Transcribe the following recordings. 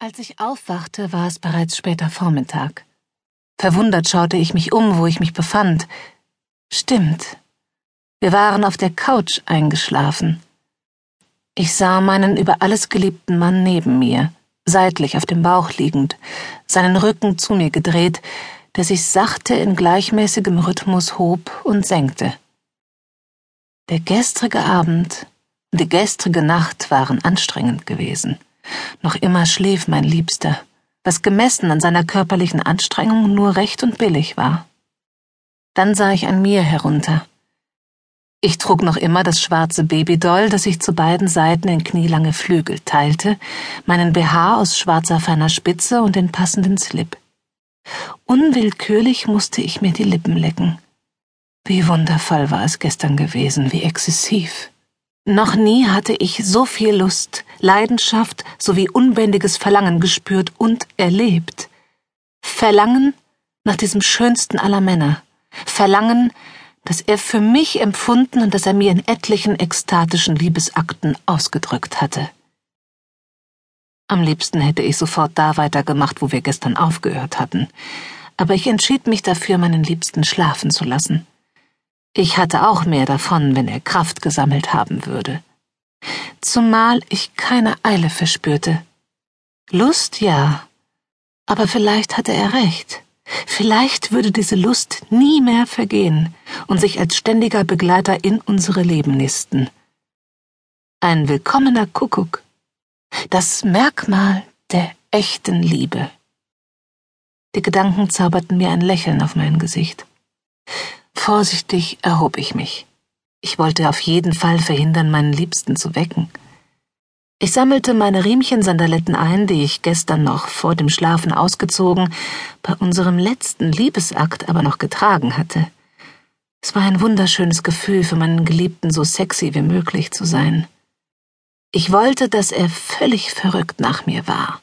Als ich aufwachte, war es bereits später Vormittag. Verwundert schaute ich mich um, wo ich mich befand. Stimmt. Wir waren auf der Couch eingeschlafen. Ich sah meinen über alles geliebten Mann neben mir, seitlich auf dem Bauch liegend, seinen Rücken zu mir gedreht, der sich sachte in gleichmäßigem Rhythmus hob und senkte. Der gestrige Abend und die gestrige Nacht waren anstrengend gewesen. Noch immer schlief mein Liebster, was gemessen an seiner körperlichen Anstrengung nur recht und billig war. Dann sah ich an mir herunter. Ich trug noch immer das schwarze Babydoll, das ich zu beiden Seiten in knielange Flügel teilte, meinen BH aus schwarzer feiner Spitze und den passenden Slip. Unwillkürlich musste ich mir die Lippen lecken. Wie wundervoll war es gestern gewesen, wie exzessiv. Noch nie hatte ich so viel Lust, Leidenschaft sowie unbändiges Verlangen gespürt und erlebt. Verlangen nach diesem schönsten aller Männer. Verlangen, das er für mich empfunden und das er mir in etlichen ekstatischen Liebesakten ausgedrückt hatte. Am liebsten hätte ich sofort da weitergemacht, wo wir gestern aufgehört hatten, aber ich entschied mich dafür, meinen Liebsten schlafen zu lassen. Ich hatte auch mehr davon, wenn er Kraft gesammelt haben würde. Zumal ich keine Eile verspürte. Lust ja, aber vielleicht hatte er recht. Vielleicht würde diese Lust nie mehr vergehen und sich als ständiger Begleiter in unsere Leben nisten. Ein willkommener Kuckuck. Das Merkmal der echten Liebe. Die Gedanken zauberten mir ein Lächeln auf mein Gesicht. Vorsichtig erhob ich mich. Ich wollte auf jeden Fall verhindern, meinen Liebsten zu wecken. Ich sammelte meine Riemchensandaletten ein, die ich gestern noch vor dem Schlafen ausgezogen, bei unserem letzten Liebesakt aber noch getragen hatte. Es war ein wunderschönes Gefühl, für meinen Geliebten so sexy wie möglich zu sein. Ich wollte, dass er völlig verrückt nach mir war.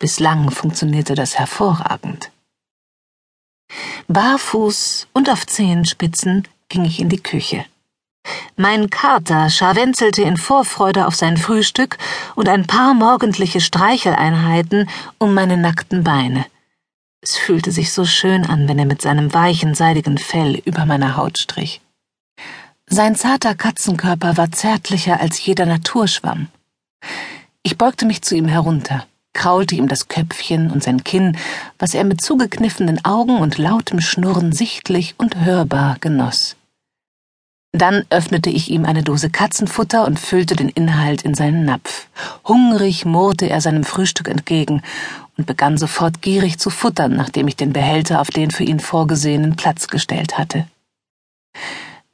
Bislang funktionierte das hervorragend. Barfuß und auf Zehenspitzen ging ich in die Küche. Mein Kater scharwenzelte in Vorfreude auf sein Frühstück und ein paar morgendliche Streicheleinheiten um meine nackten Beine. Es fühlte sich so schön an, wenn er mit seinem weichen, seidigen Fell über meiner Haut strich. Sein zarter Katzenkörper war zärtlicher als jeder Naturschwamm. Ich beugte mich zu ihm herunter kraulte ihm das Köpfchen und sein Kinn, was er mit zugekniffenen Augen und lautem Schnurren sichtlich und hörbar genoss. Dann öffnete ich ihm eine Dose Katzenfutter und füllte den Inhalt in seinen Napf. Hungrig murrte er seinem Frühstück entgegen und begann sofort gierig zu futtern, nachdem ich den Behälter auf den für ihn vorgesehenen Platz gestellt hatte.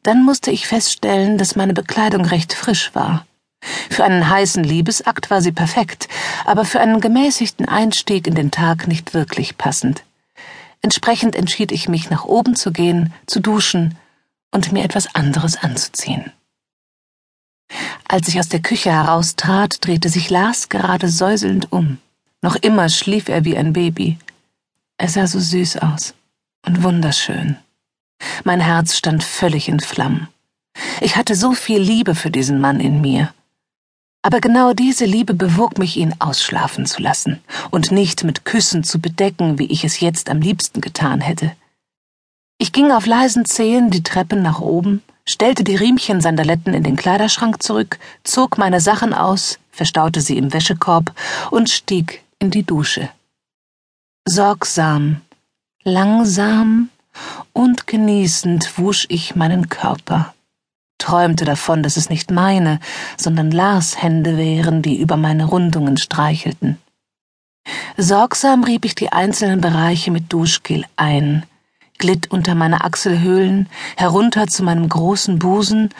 Dann musste ich feststellen, dass meine Bekleidung recht frisch war. Für einen heißen Liebesakt war sie perfekt, aber für einen gemäßigten Einstieg in den Tag nicht wirklich passend. Entsprechend entschied ich mich, nach oben zu gehen, zu duschen und mir etwas anderes anzuziehen. Als ich aus der Küche heraustrat, drehte sich Lars gerade säuselnd um. Noch immer schlief er wie ein Baby. Er sah so süß aus und wunderschön. Mein Herz stand völlig in Flammen. Ich hatte so viel Liebe für diesen Mann in mir. Aber genau diese Liebe bewog mich, ihn ausschlafen zu lassen und nicht mit Küssen zu bedecken, wie ich es jetzt am liebsten getan hätte. Ich ging auf leisen Zehen die Treppen nach oben, stellte die Riemchensandaletten in den Kleiderschrank zurück, zog meine Sachen aus, verstaute sie im Wäschekorb und stieg in die Dusche. Sorgsam, langsam und genießend wusch ich meinen Körper träumte davon, dass es nicht meine, sondern Lars Hände wären, die über meine Rundungen streichelten. Sorgsam rieb ich die einzelnen Bereiche mit Duschgel ein, glitt unter meine Achselhöhlen, herunter zu meinem großen Busen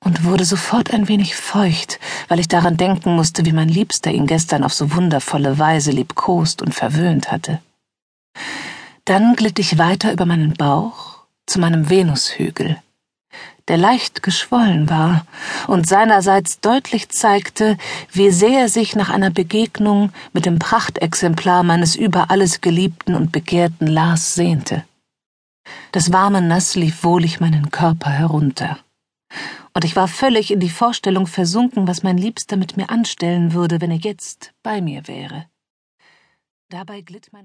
und wurde sofort ein wenig feucht, weil ich daran denken musste, wie mein Liebster ihn gestern auf so wundervolle Weise liebkost und verwöhnt hatte. Dann glitt ich weiter über meinen Bauch zu meinem Venushügel der leicht geschwollen war und seinerseits deutlich zeigte, wie sehr er sich nach einer Begegnung mit dem Prachtexemplar meines über alles geliebten und begehrten Lars sehnte. Das warme Nass lief wohlig meinen Körper herunter. Und ich war völlig in die Vorstellung versunken, was mein Liebster mit mir anstellen würde, wenn er jetzt bei mir wäre. Dabei glitt meine